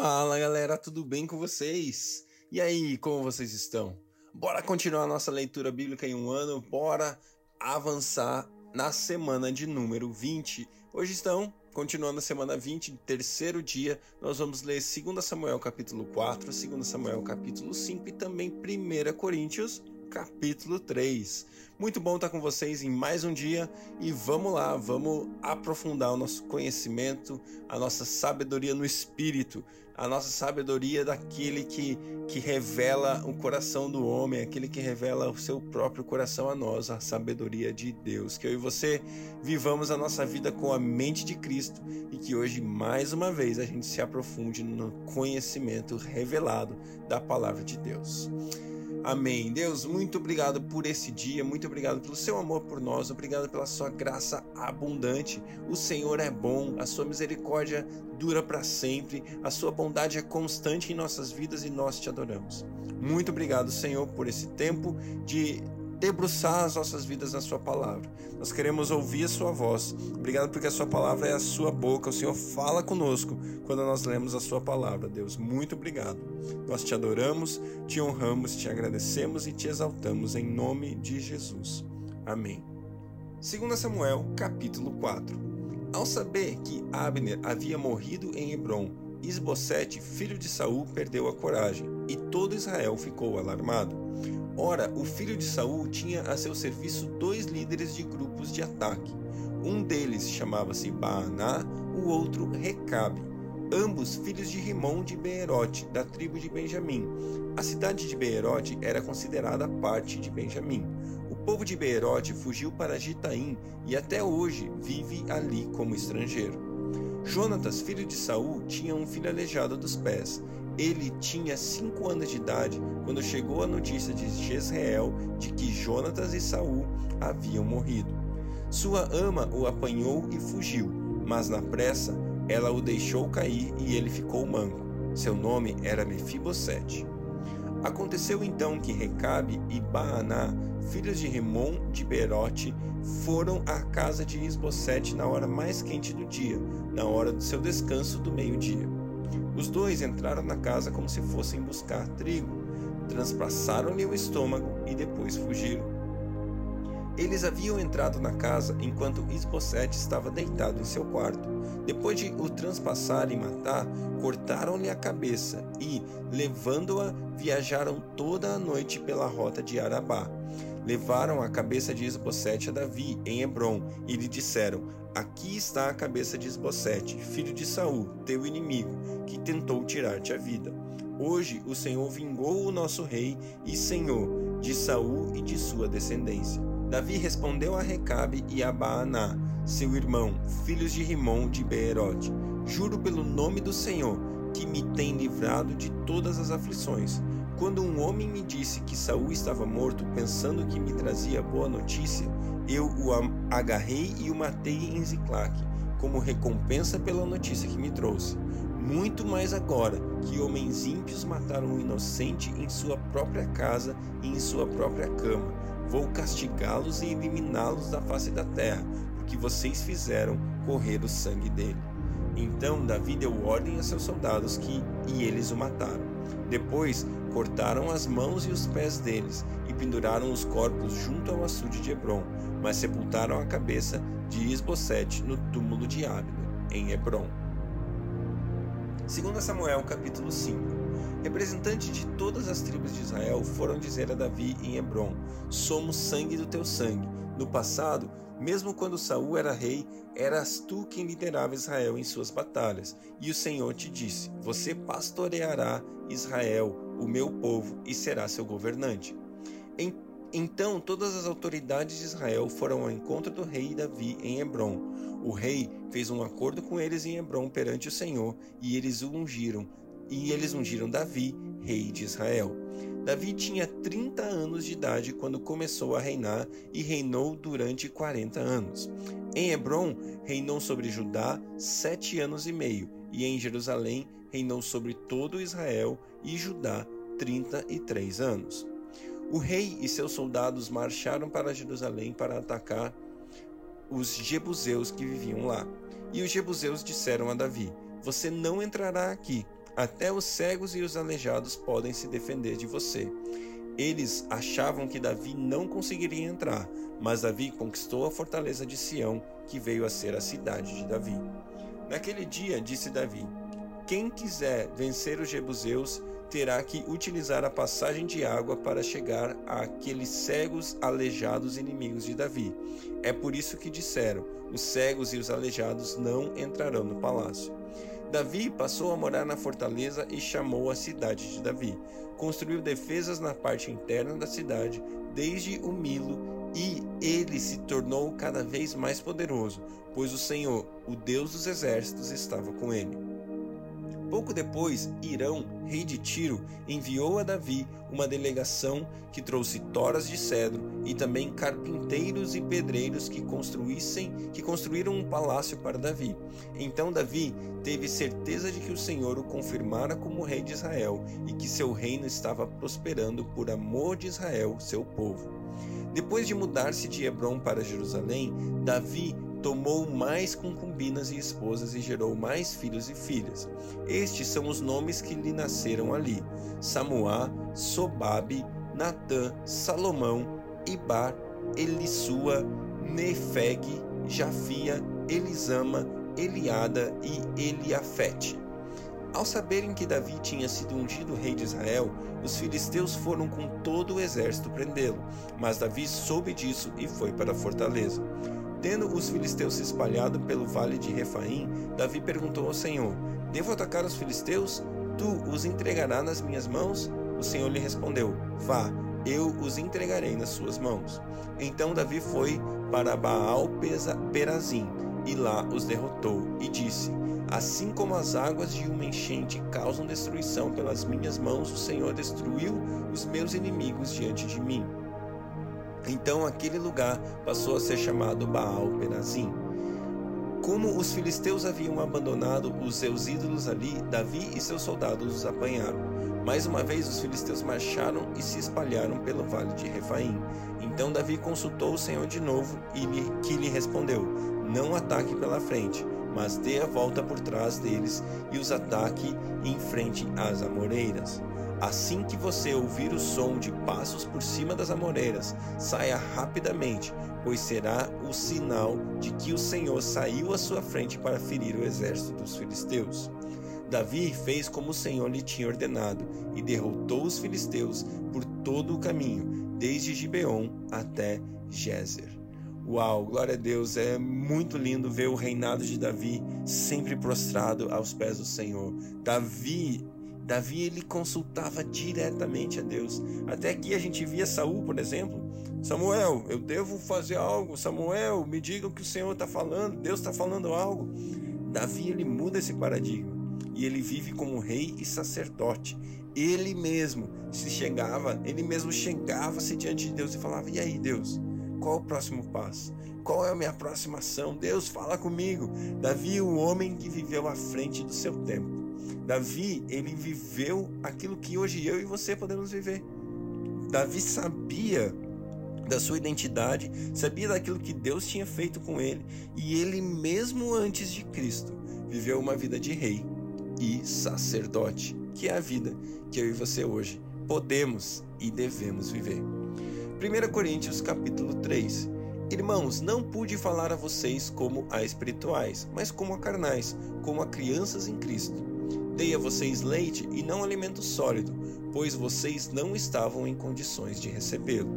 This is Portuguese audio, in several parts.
Fala galera, tudo bem com vocês? E aí, como vocês estão? Bora continuar nossa leitura bíblica em um ano, bora avançar na semana de número 20. Hoje estão continuando a semana 20, terceiro dia, nós vamos ler 2 Samuel capítulo 4, 2 Samuel capítulo 5 e também 1 Coríntios capítulo 3. Muito bom estar com vocês em mais um dia e vamos lá, vamos aprofundar o nosso conhecimento, a nossa sabedoria no espírito, a nossa sabedoria daquele que, que revela o coração do homem, aquele que revela o seu próprio coração a nós, a sabedoria de Deus. Que eu e você vivamos a nossa vida com a mente de Cristo e que hoje, mais uma vez, a gente se aprofunde no conhecimento revelado da palavra de Deus. Amém. Deus, muito obrigado por esse dia, muito obrigado pelo seu amor por nós, obrigado pela sua graça abundante. O Senhor é bom, a sua misericórdia dura para sempre, a sua bondade é constante em nossas vidas e nós te adoramos. Muito obrigado, Senhor, por esse tempo de debruçar as nossas vidas na Sua palavra. Nós queremos ouvir a Sua voz. Obrigado porque a Sua palavra é a Sua boca. O Senhor fala conosco quando nós lemos a Sua palavra. Deus, muito obrigado. Nós te adoramos, te honramos, te agradecemos e te exaltamos em nome de Jesus. Amém. 2 Samuel, capítulo 4. Ao saber que Abner havia morrido em Hebron, Isbosete, filho de Saul, perdeu a coragem, e todo Israel ficou alarmado. Ora, o filho de Saul tinha a seu serviço dois líderes de grupos de ataque. Um deles chamava-se Baaná, o outro Recabe, ambos filhos de Rimon de Beerote, da tribo de Benjamim. A cidade de Beerote era considerada parte de Benjamim. O povo de Beerote fugiu para Gitaim e até hoje vive ali como estrangeiro. Jonatas, filho de Saul, tinha um filho aleijado dos pés. Ele tinha cinco anos de idade quando chegou a notícia de Jezreel de que Jonatas e Saul haviam morrido. Sua ama o apanhou e fugiu, mas na pressa ela o deixou cair e ele ficou manco. Seu nome era Mefibosete. Aconteceu então que Recabe e Baaná, filhos de Rimon de Berote, foram à casa de Isbosete na hora mais quente do dia, na hora do seu descanso do meio-dia. Os dois entraram na casa como se fossem buscar trigo, transpassaram-lhe o estômago e depois fugiram. Eles haviam entrado na casa enquanto Isbosete estava deitado em seu quarto. Depois de o transpassar e matar, cortaram-lhe a cabeça e, levando-a, viajaram toda a noite pela rota de Arabá. Levaram a cabeça de Isbosete a Davi em Hebron e lhe disseram: Aqui está a cabeça de Esbocete, filho de Saul, teu inimigo, que tentou tirar-te a vida. Hoje o Senhor vingou o nosso rei e senhor de Saul e de sua descendência. Davi respondeu a Recabe e a Baaná, seu irmão, filhos de Rimon de Beerote: Juro pelo nome do Senhor, que me tem livrado de todas as aflições. Quando um homem me disse que Saul estava morto, pensando que me trazia boa notícia, eu o agarrei e o matei em Ziclac, como recompensa pela notícia que me trouxe. Muito mais agora que homens ímpios mataram um inocente em sua própria casa e em sua própria cama. Vou castigá-los e eliminá-los da face da terra, porque vocês fizeram correr o sangue dele. Então Davi deu ordem a seus soldados que e eles o mataram. Depois cortaram as mãos e os pés deles e penduraram os corpos junto ao açude de Hebron, mas sepultaram a cabeça de Isbosete no túmulo de Abner, em Hebron. 2 Samuel capítulo 5 Representantes de todas as tribos de Israel foram dizer a Davi em Hebron: Somos sangue do teu sangue. No passado, mesmo quando Saul era rei, eras tu quem liderava Israel em suas batalhas, e o Senhor te disse: Você pastoreará Israel, o meu povo, e será seu governante. Então todas as autoridades de Israel foram ao encontro do rei Davi em Hebron. O rei fez um acordo com eles em Hebron perante o Senhor, e eles o ungiram, e eles ungiram Davi, rei de Israel. Davi tinha 30 anos de idade quando começou a reinar e reinou durante 40 anos. Em Hebron, reinou sobre Judá sete anos e meio, e em Jerusalém reinou sobre todo Israel e Judá 33 anos. O rei e seus soldados marcharam para Jerusalém para atacar os jebuseus que viviam lá. E os jebuseus disseram a Davi: Você não entrará aqui. até os cegos e os aleijados podem se defender de você. Eles achavam que Davi não conseguiria entrar, mas Davi conquistou a fortaleza de Sião, que veio a ser a cidade de Davi. Naquele dia, disse Davi: Quem quiser vencer os jebuseus terá que utilizar a passagem de água para chegar àqueles cegos aleijados inimigos de Davi. É por isso que disseram: os cegos e os aleijados não entrarão no palácio. Davi passou a morar na fortaleza e chamou a cidade de Davi. Construiu defesas na parte interna da cidade, desde o Milo, e ele se tornou cada vez mais poderoso, pois o Senhor, o Deus dos exércitos, estava com ele. Pouco depois, Irão, rei de Tiro, enviou a Davi uma delegação que trouxe toras de cedro e também carpinteiros e pedreiros que construíssem, que construíram um palácio para Davi. Então Davi teve certeza de que o Senhor o confirmara como rei de Israel e que seu reino estava prosperando por amor de Israel, seu povo. Depois de mudar-se de Hebron para Jerusalém, Davi tomou mais concubinas e esposas e gerou mais filhos e filhas. Estes são os nomes que lhe nasceram ali: Samuá, Sobabe, Natã, Salomão, Ibar, Elisua, Nefeg, Jafia, Elisama, Eliada e Eliafete. Ao saberem que Davi tinha sido ungido rei de Israel, os filisteus foram com todo o exército prendê-lo, mas Davi soube disso e foi para a fortaleza. Tendo os filisteus se espalhado pelo vale de Refaim, Davi perguntou ao Senhor: Devo atacar os filisteus? Tu os entregarás nas minhas mãos? O Senhor lhe respondeu: Vá, eu os entregarei nas suas mãos. Então Davi foi para Baal Perazim e lá os derrotou e disse: Assim como as águas de uma enchente causam destruição pelas minhas mãos, o Senhor destruiu os meus inimigos diante de mim. Então aquele lugar passou a ser chamado Baal Perazim. Como os filisteus haviam abandonado os seus ídolos ali, Davi e seus soldados os apanharam. Mais uma vez os filisteus marcharam e se espalharam pelo vale de Refaim. Então Davi consultou o Senhor de novo e lhe, que lhe respondeu: Não ataque pela frente, mas dê a volta por trás deles e os ataque em frente às amoreiras. Assim que você ouvir o som de passos por cima das amoreiras, saia rapidamente, pois será o sinal de que o Senhor saiu à sua frente para ferir o exército dos filisteus. Davi fez como o Senhor lhe tinha ordenado e derrotou os filisteus por todo o caminho, desde Gibeon até Gezer. Uau, glória a Deus, é muito lindo ver o reinado de Davi sempre prostrado aos pés do Senhor. Davi Davi ele consultava diretamente a Deus. Até aqui a gente via Saul, por exemplo. Samuel, eu devo fazer algo. Samuel, me diga o que o Senhor está falando. Deus está falando algo. Davi ele muda esse paradigma e ele vive como rei e sacerdote. Ele mesmo se chegava, ele mesmo chegava-se diante de Deus e falava: E aí, Deus, qual o próximo passo? Qual é a minha próxima ação? Deus, fala comigo. Davi, o homem que viveu à frente do seu tempo. Davi, ele viveu aquilo que hoje eu e você podemos viver. Davi sabia da sua identidade, sabia daquilo que Deus tinha feito com ele, e ele mesmo antes de Cristo viveu uma vida de rei e sacerdote, que é a vida que eu e você hoje podemos e devemos viver. 1 Coríntios capítulo 3. Irmãos, não pude falar a vocês como a espirituais, mas como a carnais, como a crianças em Cristo. Dei a vocês leite e não alimento sólido, pois vocês não estavam em condições de recebê-lo.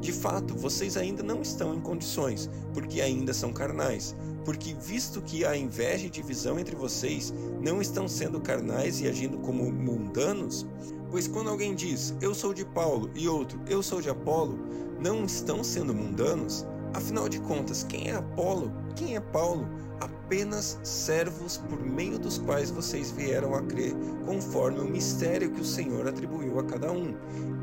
De fato, vocês ainda não estão em condições, porque ainda são carnais. Porque, visto que há inveja e divisão entre vocês, não estão sendo carnais e agindo como mundanos? Pois quando alguém diz, eu sou de Paulo, e outro, eu sou de Apolo, não estão sendo mundanos? Afinal de contas, quem é Apolo? Quem é Paulo? apenas servos por meio dos quais vocês vieram a crer, conforme o mistério que o Senhor atribuiu a cada um.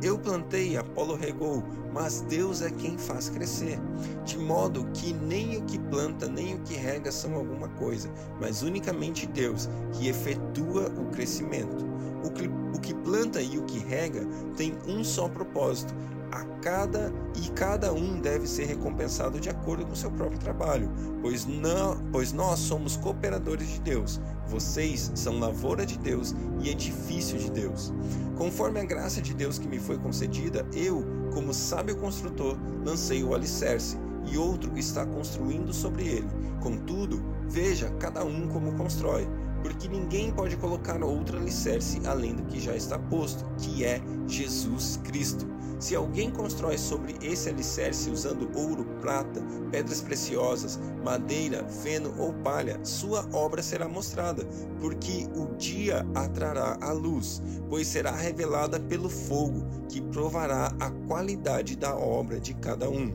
Eu plantei, Apolo regou, mas Deus é quem faz crescer. De modo que nem o que planta nem o que rega são alguma coisa, mas unicamente Deus, que efetua o crescimento. O que, planta e o que rega tem um só propósito, a cada e cada um deve ser recompensado de acordo com seu próprio trabalho, pois não, pois nós somos cooperadores de Deus, Vocês são lavoura de Deus e edifício de Deus. Conforme a graça de Deus que me foi concedida, eu, como sábio construtor, lancei o alicerce, e outro está construindo sobre ele. Contudo, veja cada um como constrói, porque ninguém pode colocar outro alicerce além do que já está posto, que é Jesus Cristo. Se alguém constrói sobre esse alicerce usando ouro, prata, pedras preciosas, madeira, feno ou palha, sua obra será mostrada, porque o dia atrará a luz, pois será revelada pelo fogo, que provará a qualidade da obra de cada um.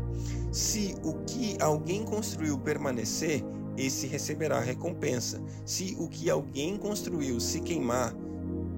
Se o que alguém construiu permanecer, esse receberá recompensa. Se o que alguém construiu se queimar,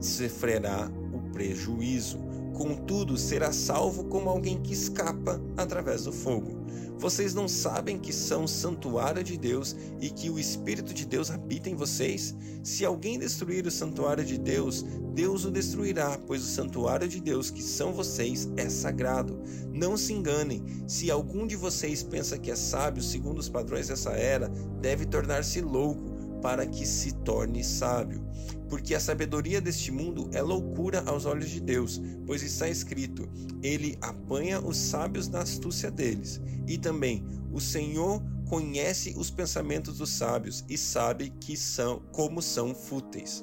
sofrerá o prejuízo contudo será salvo como alguém que escapa através do fogo. Vocês não sabem que são santuário de Deus e que o Espírito de Deus habita em vocês? Se alguém destruir o santuário de Deus, Deus o destruirá, pois o santuário de Deus, que são vocês, é sagrado. Não se enganem, se algum de vocês pensa que é sábio segundo os padrões dessa era, deve tornar-se louco para que se torne sábio. Porque a sabedoria deste mundo é loucura aos olhos de Deus, pois está escrito: Ele apanha os sábios na astúcia deles. E também, o Senhor conhece os pensamentos dos sábios e sabe que são como são fúteis.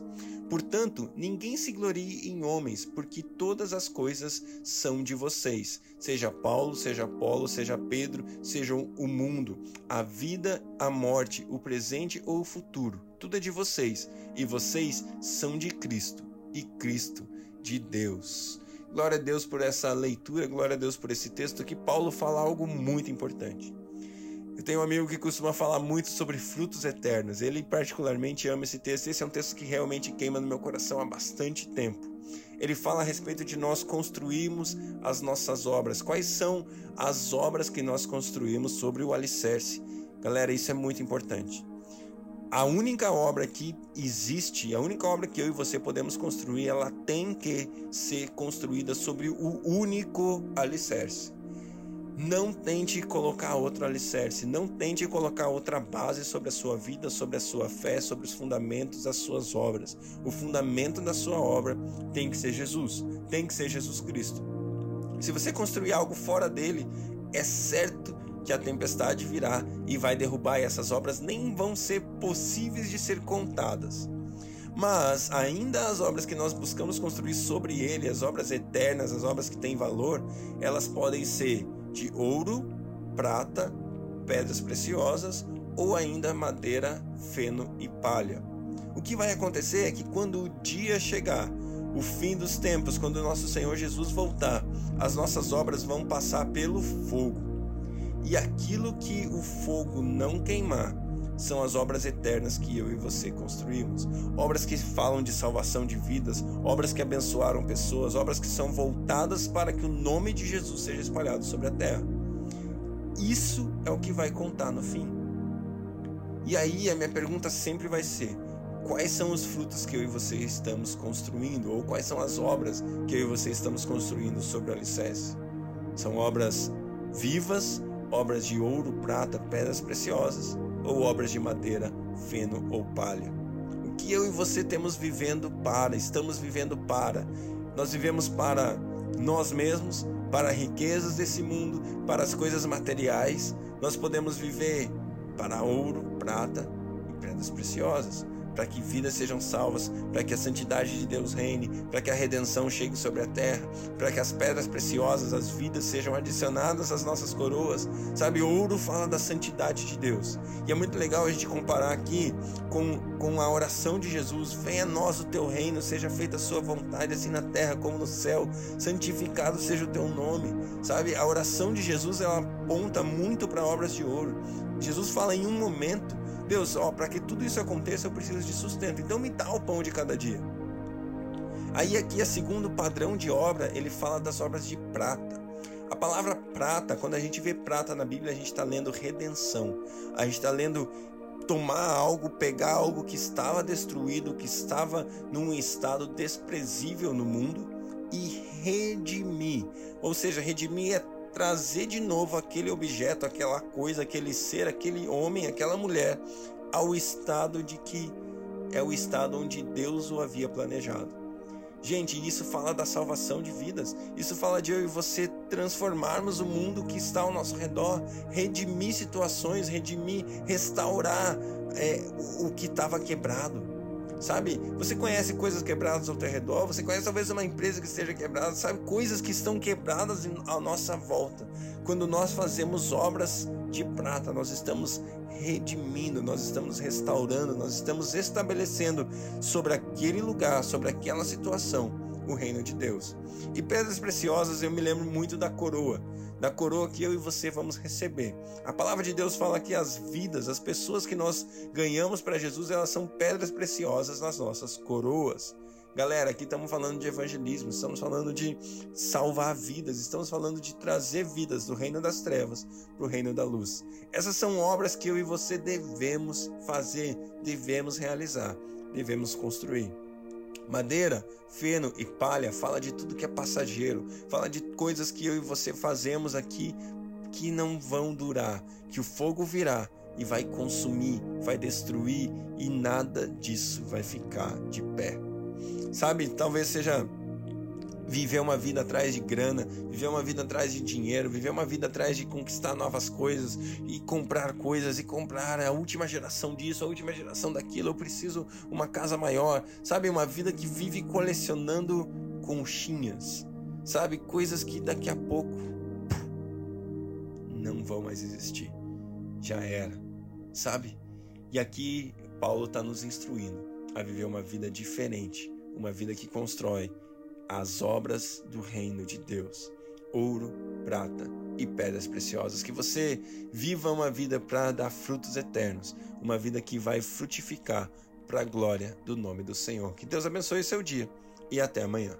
Portanto, ninguém se glorie em homens, porque todas as coisas são de vocês. Seja Paulo, seja Apolo, seja Pedro, seja o mundo, a vida, a morte, o presente ou o futuro. Tudo é de vocês, e vocês são de Cristo, e Cristo de Deus. Glória a Deus por essa leitura, glória a Deus por esse texto que Paulo fala algo muito importante. Eu tenho um amigo que costuma falar muito sobre frutos eternos. Ele particularmente ama esse texto. Esse é um texto que realmente queima no meu coração há bastante tempo. Ele fala a respeito de nós construirmos as nossas obras. Quais são as obras que nós construímos sobre o alicerce? Galera, isso é muito importante. A única obra que existe, a única obra que eu e você podemos construir, ela tem que ser construída sobre o único alicerce não tente colocar outro alicerce, não tente colocar outra base sobre a sua vida, sobre a sua fé, sobre os fundamentos das suas obras. O fundamento da sua obra tem que ser Jesus, tem que ser Jesus Cristo. Se você construir algo fora dele, é certo que a tempestade virá e vai derrubar e essas obras nem vão ser possíveis de ser contadas. Mas ainda as obras que nós buscamos construir sobre ele, as obras eternas, as obras que têm valor, elas podem ser de ouro, prata, pedras preciosas ou ainda madeira, feno e palha. O que vai acontecer é que quando o dia chegar, o fim dos tempos, quando o nosso Senhor Jesus voltar, as nossas obras vão passar pelo fogo. E aquilo que o fogo não queimar são as obras eternas que eu e você construímos. Obras que falam de salvação de vidas, obras que abençoaram pessoas, obras que são voltadas para que o nome de Jesus seja espalhado sobre a terra. Isso é o que vai contar no fim. E aí a minha pergunta sempre vai ser: quais são os frutos que eu e você estamos construindo? Ou quais são as obras que eu e você estamos construindo sobre o alicerce? São obras vivas, obras de ouro, prata, pedras preciosas, ou obras de madeira, feno ou palha. O que eu e você temos vivendo para, estamos vivendo para. Nós vivemos para nós mesmos, para riquezas desse mundo, para as coisas materiais. Nós podemos viver para ouro, prata e pedras preciosas para que vidas sejam salvas, para que a santidade de Deus reine, para que a redenção chegue sobre a terra, para que as pedras preciosas, as vidas sejam adicionadas às nossas coroas. Sabe, ouro fala da santidade de Deus. E é muito legal a gente comparar aqui com, com a oração de Jesus: Venha a nós o teu reino, seja feita a sua vontade, assim na terra como no céu, santificado seja o teu nome. Sabe, a oração de Jesus ela aponta muito para obras de ouro. Jesus fala em um momento Deus, ó, para que tudo isso aconteça, eu preciso de sustento. Então me dá o pão de cada dia. Aí aqui a segundo padrão de obra, ele fala das obras de prata. A palavra prata, quando a gente vê prata na Bíblia, a gente está lendo redenção. A gente está lendo tomar algo, pegar algo que estava destruído, que estava num estado desprezível no mundo e redimir. Ou seja, redimir é trazer de novo aquele objeto, aquela coisa, aquele ser, aquele homem, aquela mulher ao estado de que é o estado onde Deus o havia planejado. Gente, isso fala da salvação de vidas. Isso fala de eu e você transformarmos o mundo que está ao nosso redor, redimir situações, redimir, restaurar é, o que estava quebrado. Sabe? Você conhece coisas quebradas ao teu redor, você conhece talvez uma empresa que esteja quebrada, sabe? Coisas que estão quebradas à nossa volta. Quando nós fazemos obras de prata, nós estamos redimindo, nós estamos restaurando, nós estamos estabelecendo sobre aquele lugar, sobre aquela situação, o reino de Deus. E pedras preciosas, eu me lembro muito da coroa, da coroa que eu e você vamos receber. A palavra de Deus fala que as vidas, as pessoas que nós ganhamos para Jesus, elas são pedras preciosas nas nossas coroas. Galera, aqui estamos falando de evangelismo, estamos falando de salvar vidas, estamos falando de trazer vidas do reino das trevas para o reino da luz. Essas são obras que eu e você devemos fazer, devemos realizar, devemos construir. Madeira, feno e palha fala de tudo que é passageiro, fala de coisas que eu e você fazemos aqui que não vão durar, que o fogo virá e vai consumir, vai destruir e nada disso vai ficar de pé. Sabe, talvez seja viver uma vida atrás de grana, viver uma vida atrás de dinheiro, viver uma vida atrás de conquistar novas coisas e comprar coisas e comprar a última geração disso, a última geração daquilo. Eu preciso uma casa maior, sabe? Uma vida que vive colecionando conchinhas, sabe? Coisas que daqui a pouco não vão mais existir. Já era, sabe? E aqui Paulo está nos instruindo a viver uma vida diferente uma vida que constrói as obras do reino de Deus. Ouro, prata e pedras preciosas. Que você viva uma vida para dar frutos eternos, uma vida que vai frutificar para a glória do nome do Senhor. Que Deus abençoe o seu dia e até amanhã.